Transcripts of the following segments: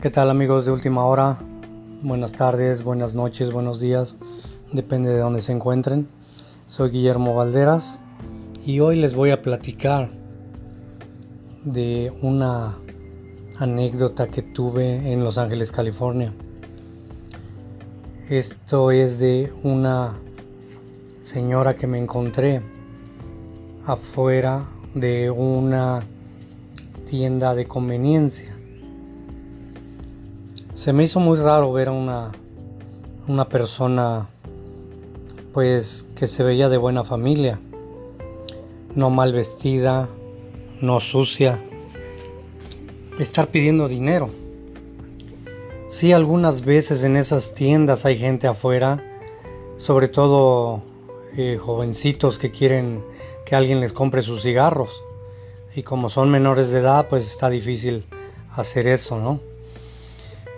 ¿Qué tal amigos de última hora? Buenas tardes, buenas noches, buenos días, depende de dónde se encuentren. Soy Guillermo Valderas y hoy les voy a platicar de una anécdota que tuve en Los Ángeles, California. Esto es de una señora que me encontré afuera de una tienda de conveniencia. Se me hizo muy raro ver a una, una persona pues que se veía de buena familia, no mal vestida, no sucia, estar pidiendo dinero. Sí, algunas veces en esas tiendas hay gente afuera, sobre todo eh, jovencitos que quieren que alguien les compre sus cigarros. Y como son menores de edad, pues está difícil hacer eso, ¿no?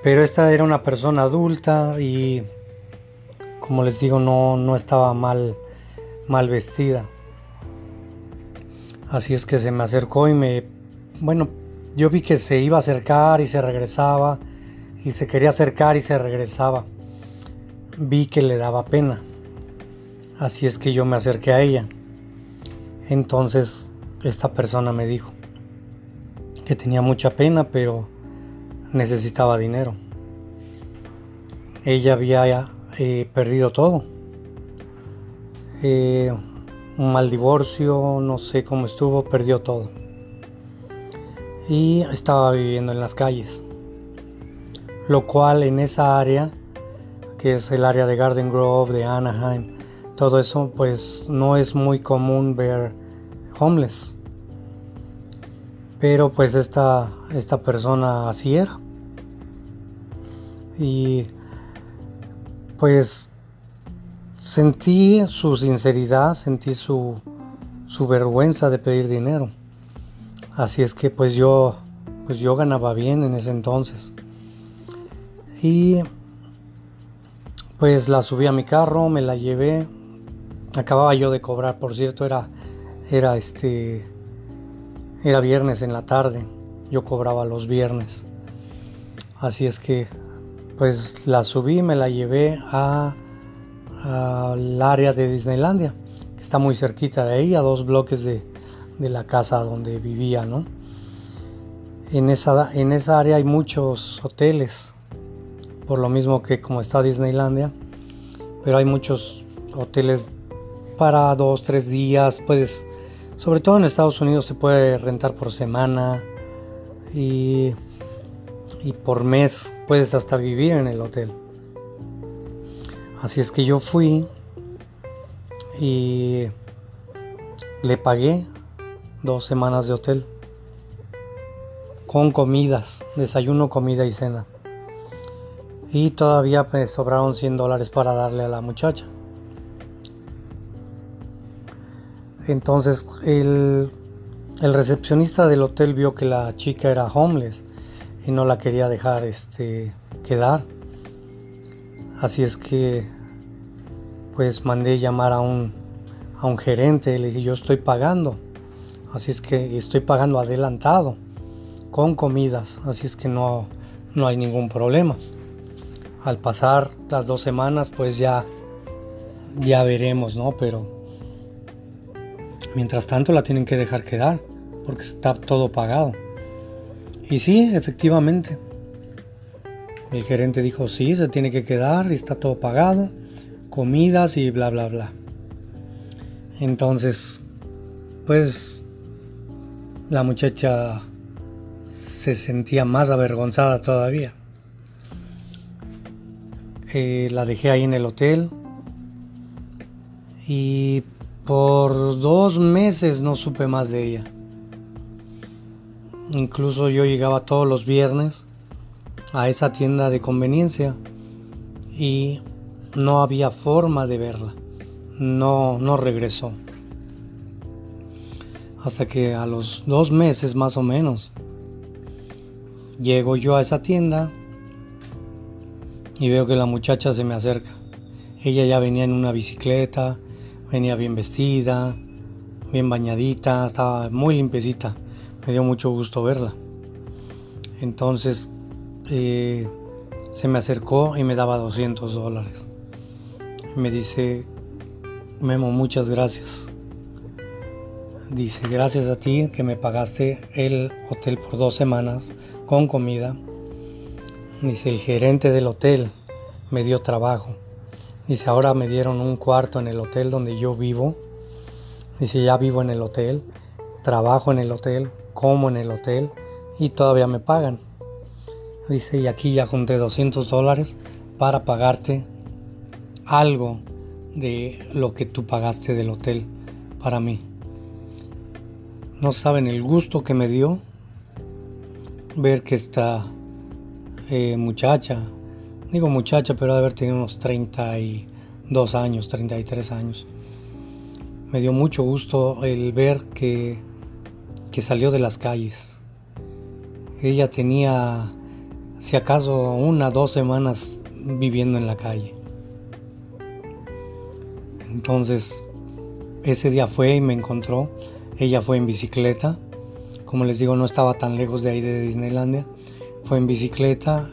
Pero esta era una persona adulta y, como les digo, no, no estaba mal, mal vestida. Así es que se me acercó y me, bueno, yo vi que se iba a acercar y se regresaba y se quería acercar y se regresaba. Vi que le daba pena. Así es que yo me acerqué a ella. Entonces esta persona me dijo que tenía mucha pena, pero necesitaba dinero. Ella había eh, perdido todo. Eh, un mal divorcio, no sé cómo estuvo, perdió todo. Y estaba viviendo en las calles. Lo cual en esa área, que es el área de Garden Grove, de Anaheim, todo eso, pues no es muy común ver homeless. Pero pues esta, esta persona así era. Y pues sentí su sinceridad, sentí su, su vergüenza de pedir dinero. Así es que pues yo pues yo ganaba bien en ese entonces. Y pues la subí a mi carro, me la llevé. Acababa yo de cobrar, por cierto, era era este era viernes en la tarde, yo cobraba los viernes. Así es que pues la subí, me la llevé a al área de Disneylandia, que está muy cerquita de ahí, a dos bloques de, la casa donde vivía, ¿no? En esa, en esa área hay muchos hoteles, por lo mismo que como está Disneylandia, pero hay muchos hoteles para dos, tres días, puedes sobre todo en Estados Unidos se puede rentar por semana y, por mes puedes hasta vivir en el hotel. Así es que yo fui y le pagué dos semanas de hotel con comidas, desayuno, comida y cena. Y todavía me sobraron 100 dólares para darle a la muchacha. Entonces el, recepcionista del hotel vio que la chica era homeless y no la quería dejar este, quedar. Así es que pues mandé llamar a un, a un gerente, le dije yo estoy pagando. Así es que estoy pagando adelantado con comidas, así es que no, no hay ningún problema. Al pasar las dos semanas pues ya, ya veremos, ¿no? Pero Mientras tanto la tienen que dejar quedar porque está todo pagado. Y sí, efectivamente. El gerente dijo, sí, se tiene que quedar y está todo pagado, comidas y bla, bla, bla. Entonces, pues la muchacha se sentía más avergonzada todavía. Eh, la dejé ahí en el hotel y por dos meses no supe más de ella. Incluso yo llegaba todos los viernes a esa tienda de conveniencia y no había forma de verla. No, no regresó. Hasta que a los dos meses más o menos llego yo a esa tienda y veo que la muchacha se me acerca. Ella ya venía en una bicicleta, Venía bien vestida, bien bañadita, estaba muy limpiecita. Me dio mucho gusto verla. Entonces eh, se me acercó y me daba 200 dólares. Me dice, Memo, muchas gracias. Dice, gracias a ti que me pagaste el hotel por dos semanas con comida. Dice, el gerente del hotel me dio trabajo. Dice, ahora me dieron un cuarto en el hotel donde yo vivo. Dice, ya vivo en el hotel, trabajo en el hotel, como en el hotel y todavía me pagan. Dice, y aquí ya junté 200 dólares para pagarte algo de lo que tú pagaste del hotel para mí. No saben el gusto que me dio ver que esta eh, muchacha, digo muchacha, pero de haber tenido unos 32 años, 33 años. Me dio mucho gusto el ver que, que salió de las calles. Ella tenía, si acaso, una, dos semanas viviendo en la calle. Entonces, ese día fue y me encontró. Ella fue en bicicleta. Como les digo, no estaba tan lejos de ahí de Disneylandia. Fue en bicicleta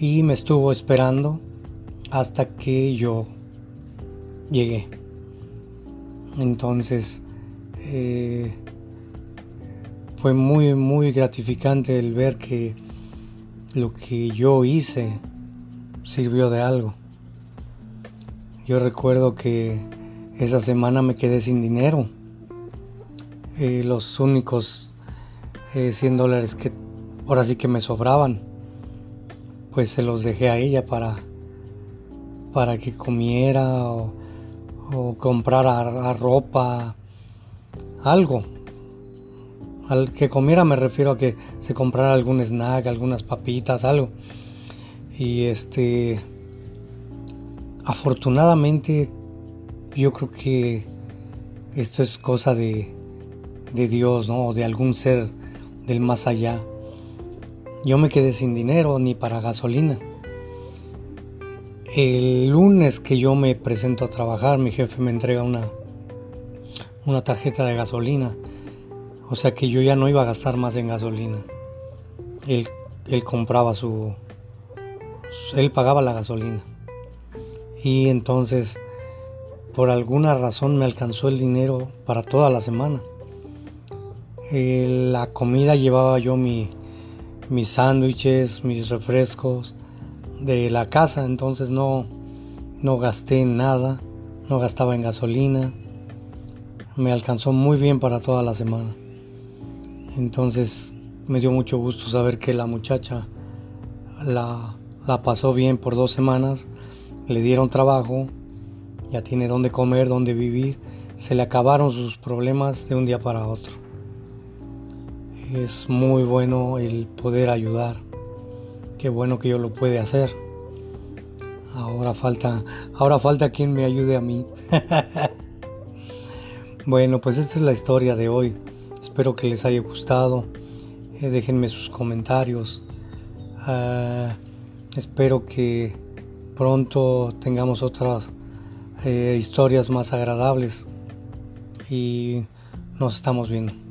y me estuvo esperando hasta que yo llegué. Entonces, eh, fue muy, muy gratificante el ver que lo que yo hice sirvió de algo. Yo recuerdo que esa semana me quedé sin dinero. Eh, los únicos 100 eh, dólares que ahora sí que me sobraban, pues se los dejé a ella para, para que comiera o, comprara ropa, algo. Al que comiera me refiero a que se comprara algún snack, algunas papitas, algo. Y este afortunadamente yo creo que esto es cosa de, Dios, ¿no? O de algún ser del más allá. Yo me quedé sin dinero ni para gasolina. El lunes que yo me presento a trabajar, mi jefe me entrega una, una tarjeta de gasolina. O sea que yo ya no iba a gastar más en gasolina. Él, compraba su... Él pagaba la gasolina y entonces por alguna razón me alcanzó el dinero para toda la semana. la comida llevaba yo mi, mis sándwiches, mis refrescos de la casa, entonces no, no gasté en nada, no gastaba en gasolina, me alcanzó muy bien para toda la semana. Entonces me dio mucho gusto saber que la muchacha la, la pasó bien por dos semanas le dieron trabajo, ya tiene dónde comer, dónde vivir, se le acabaron sus problemas de un día para otro. Es muy bueno el poder ayudar. Qué bueno que yo lo puede hacer. Ahora falta, ahora falta quien me ayude a mí. bueno, pues esta es la historia de hoy. Espero que les haya gustado. Eh, déjenme sus comentarios. Ah, espero que pronto tengamos otras eh, historias más agradables y nos estamos viendo.